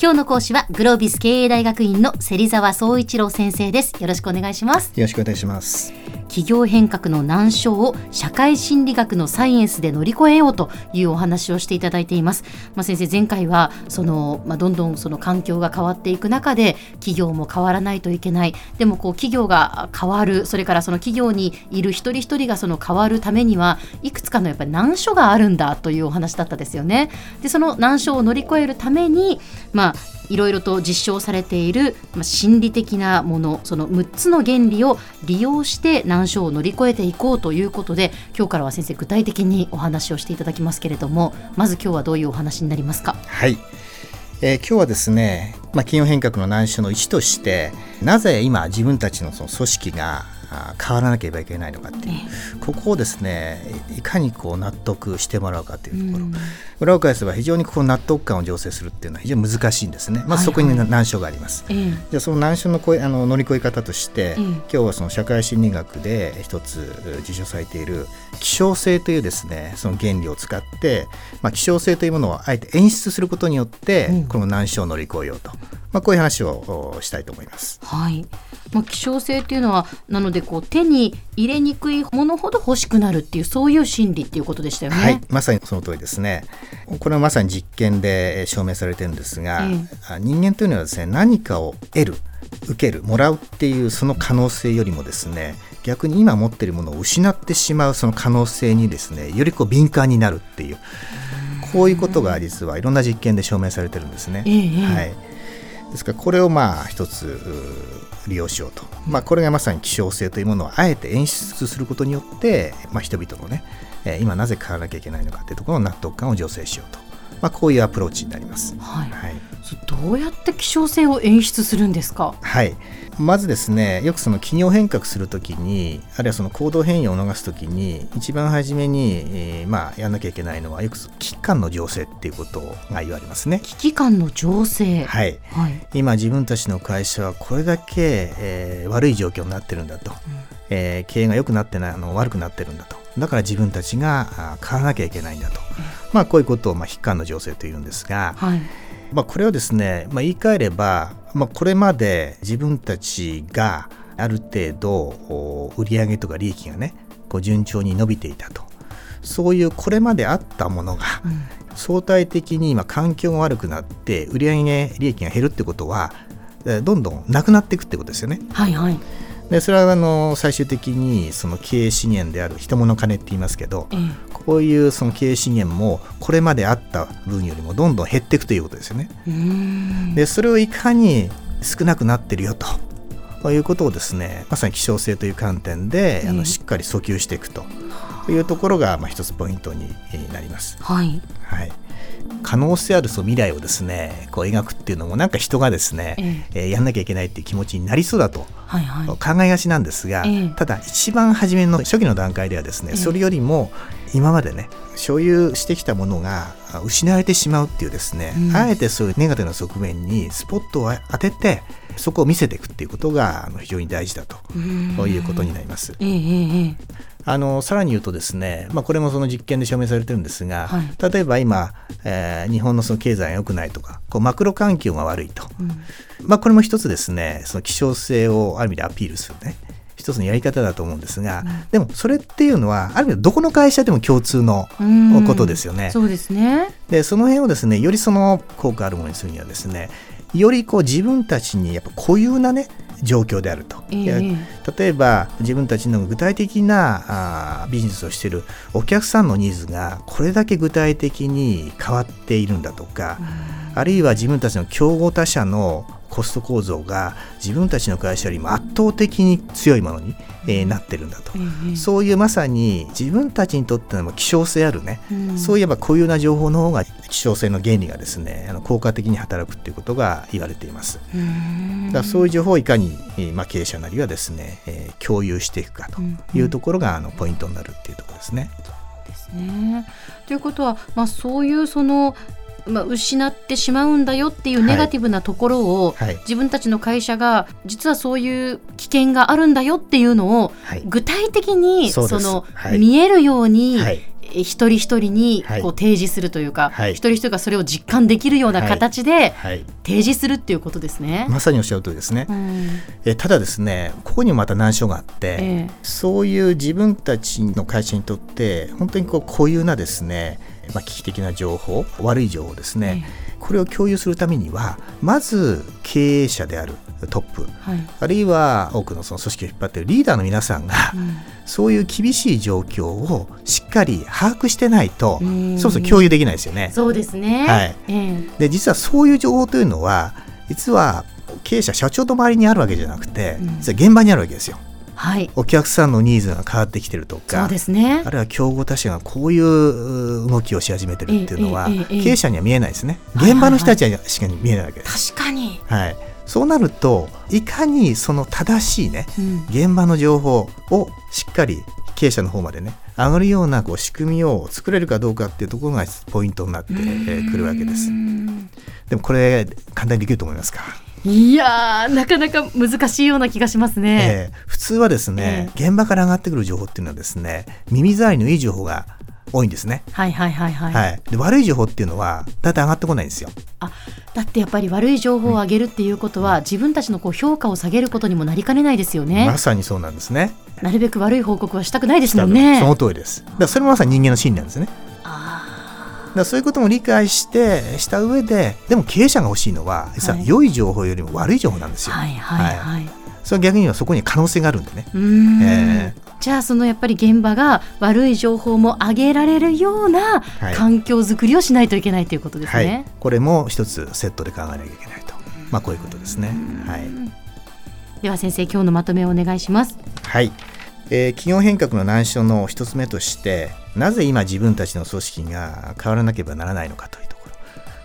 今日の講師はグロービス経営大学院の芹沢総一郎先生です。よろしくお願いします。よろしくお願いします。企業変革の難所を社会心理学のサイエンスで乗り越えようというお話をしていただいています。まあ、先生前回はその、まあ、どんどんその環境が変わっていく中で企業も変わらないといけないでもこう企業が変わるそれからその企業にいる一人一人がその変わるためにはいくつかのやっぱり難所があるんだというお話だったですよね。でその難所を乗り越えるために、まあ、いろいろと実証されている、まあ、心理的なものその6つの原理を利用して難所を乗り越えていこうということで今日からは先生具体的にお話をしていただきますけれどもまず今日はどういうお話になりますか？はい。えー、今日はですね、まあ、企業変革の難所の1としてなぜ今自分たちのその組織が変わらなければいけないのかっていう、ここをですねいかにこう納得してもらうかというところ、うん、裏を返せば非常にこう納得感を醸成するっていうのは非常に難しいんですね、まあ、そこに難所があります、はいはい、じゃあその難所のこあの乗り越え方として、今日はその社会心理学で一つ受賞されている希少性というですねその原理を使って、まあ、希少性というものをあえて演出することによって、この難所を乗り越えようと、まあ、こういう話をしたいと思います。はいまあ、希少性っていうのはなのでこう手に入れにくいものほど欲しくなるっていうそういう心理っていうことでしたよね。はい、まさにその通りですね。これはまさに実験で証明されてるんですが、ええ、人間というのはですね何かを得る受けるもらうっていうその可能性よりもですね逆に今持っているものを失ってしまうその可能性にですねよりこう敏感になるっていうこういうことが実はいろんな実験で証明されてるんですね。え、はいですからこれをまあ一つ利用しようと、まあ、これがまさに希少性というものをあえて演出することによって、まあ、人々のね、え今なぜ変わらなきゃいけないのかというところの納得感を醸成しようと、まあ、こういうアプローチになります。はい、はい、どうやって希少性を演出するんですか、はい。まずですねよくその企業変革するときにあるいはその行動変容を逃すときに一番初めに、えー、まあやんなきゃいけないのはよく危機感の情勢っていうことが言われますね。危機感の情勢。はい、はい、今自分たちの会社はこれだけ、えー、悪い状況になってるんだと、うん、えー、経営が良くなってないあの悪くなってるんだと。だから自分たちが変わらなきゃいけないんだと、うん、まあこういうことを、まあ、危機感の情勢というんですが、はいまあ、これはですね、まあ、言い換えれば、まあ、これまで自分たちがある程度売上とか利益がねこう順調に伸びていたと。そういうこれまであったものが、相対的に今環境が悪くなって売上利益が減るってことはどんどんなくなっていくってことですよね。はいはい。でそれはあの最終的にその経営資源である人物金って言いますけど、えこういうその経営資源もこれまであった分よりもどんどん減っていくということですよね。でそれをいかに少なくなってるよと。ということをですねまさに希少性という観点で、あのしっかり訴求していくというところが、まあ、一つポイントになります。はい、はい可能性あるそう未来をですねこう描くっていうのもなんか人がですね、ええ。ー、やんなきゃいけないっていう気持ちになりそうだと考えがちなんですが、はいはい、ただ一番初めの初期の段階ではですね、それよりも今までね所有してきたものが失われてしまうっていうですね、うん、あえてそういうネガティブな側面にスポットを当ててそこを見せていくっていうことが非常に大事だということになります。えー、あのさらに言うとですね、まあ、これもその実験で証明されてるんですが、はい、例えば今、えー、日本のその経済が良くないとかこうマクロ環境が悪いと、うん、まあ、これも一つですねその希少性をある意味でアピールするね。一つのやり方だと思うんですが、うん、でもそれっていうのはある意味どこの会社でも共通のことですよね。そうですね。でその辺をですねよりその効果あるものにするにはですねよりこう自分たちにやっぱ固有なね状況であると、えー、例えば自分たちの具体的なあビジネスをしているお客さんのニーズがこれだけ具体的に変わっているんだとか、あるいは自分たちの競合他社のコスト構造が自分たちの会社よりも圧倒的に強いものに、えー、なってるんだと、うん、そういうまさに自分たちにとっての希少性あるね、うん、そういえば固有な情報の方が希少性の原理がですねあの効果的に働くっていうことが言われています。うん、だからそういう情報をいかに、まあ、経営者なりはですね、えー、共有していくかというところが、あのポイントになるっていうところですね。ですね。ということは、まあ、そういうそのまあ、失ってしまうんだよっていうネガティブなところを、はい。はい、自分たちの会社が実はそういう危険があるんだよっていうのを、具体的にその、見えるように、一人一人にこう提示するというか、はい、一人一人がそれを実感できるような形で提示するっていうことですね。まさにおっしゃる通りですね。うん、えただですねここにもまた難所があって、えー、そういう自分たちの会社にとって本当にこう固有なですね、まあ、危機的な情報悪い情報ですね、えー、これを共有するためにはまず経営者であるトップ、はい、あるいは多くのその組織を引っ張っているリーダーの皆さんが、うん、そういう厳しい状況をしっかり把握してないと、そもそも共有できないですよね。そうですね、はい。えー、で実はそういう情報というのは実は経営者社長の周りにあるわけじゃなくて、実は現場にあるわけですよ。はい、お客さんのニーズが変わってきてるとかそうです、ね、あるいは競合他社がこういう動きをし始めてるっていうのは、経営者には見えないですね。現場の人たちはしか見えないわけです。確かに、はい。そうなるといかにその正しいね、うん、現場の情報をしっかり経営者の方までね上がるようなこう仕組みを作れるかどうかっていうところがポイントになってくるわけです。でもこれ簡単にできると思いますか？いやなかなか難しいような気がしますね。えー、普通はですね、えー、現場から上がってくる情報っていうのはですね耳障りのいい情報が多いんですね。はいはいはいはい。はい、で悪い情報っていうのはだいたい上がってこないんですよ。あだってやっぱり悪い情報を上げるっていうことは、うん、自分たちのこう評価を下げることにもなりかねないですよね。まさにそうなんですね。なるべく悪い報告はしたくないですもんね。その通りです。だからそれもまさに人間の心理なんですね。だそういうことも理解してした上ででも経営者が欲しいのは実は良い情報よりも悪い情報なんですよ。はいはいはい、はい、それ逆にはそこに可能性があるんでね。えーじゃあそのやっぱり現場が悪い情報も上げられるような環境づくりをしないといけないということですね。はい。はい、これも一つセットで考えなきゃいけないと、まあ、こういうことですね。はい、では先生今日のまとめをお願いします。はい、えー、企業変革の難所の一つ目としてなぜ今自分たちの組織が変わらなければならないのかというところ。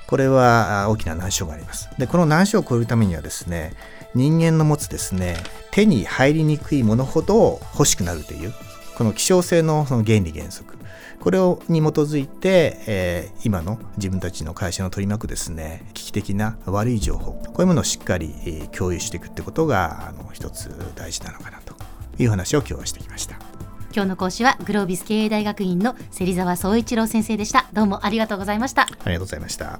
これは大きな難所があります。でこの難所を超えるためにはですね人間の持つですね手に入りにくいものほど欲しくなるというこの希少性のその原理原則。これをに基づいて、えー、今の自分たちの会社の取り巻くですね危機的な悪い情報。こういうものをしっかり、共有していくってことがあの一つ大事なのかなと。いう話を今日はしてきました。今日の講師はグロービス経営大学院の芹沢総一郎先生でした。どうもありがとうございました。ありがとうございました